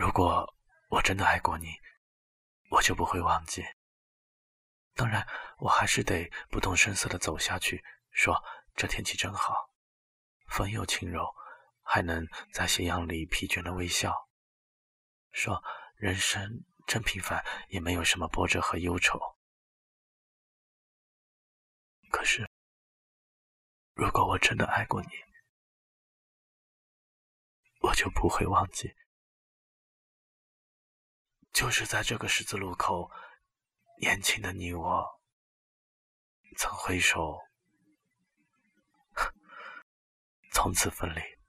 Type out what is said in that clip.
如果我真的爱过你，我就不会忘记。当然，我还是得不动声色地走下去，说这天气真好，风又轻柔，还能在斜阳里疲倦的微笑。说人生真平凡，也没有什么波折和忧愁。可是，如果我真的爱过你，我就不会忘记。就是在这个十字路口，年轻的你我，曾挥手，从此分离。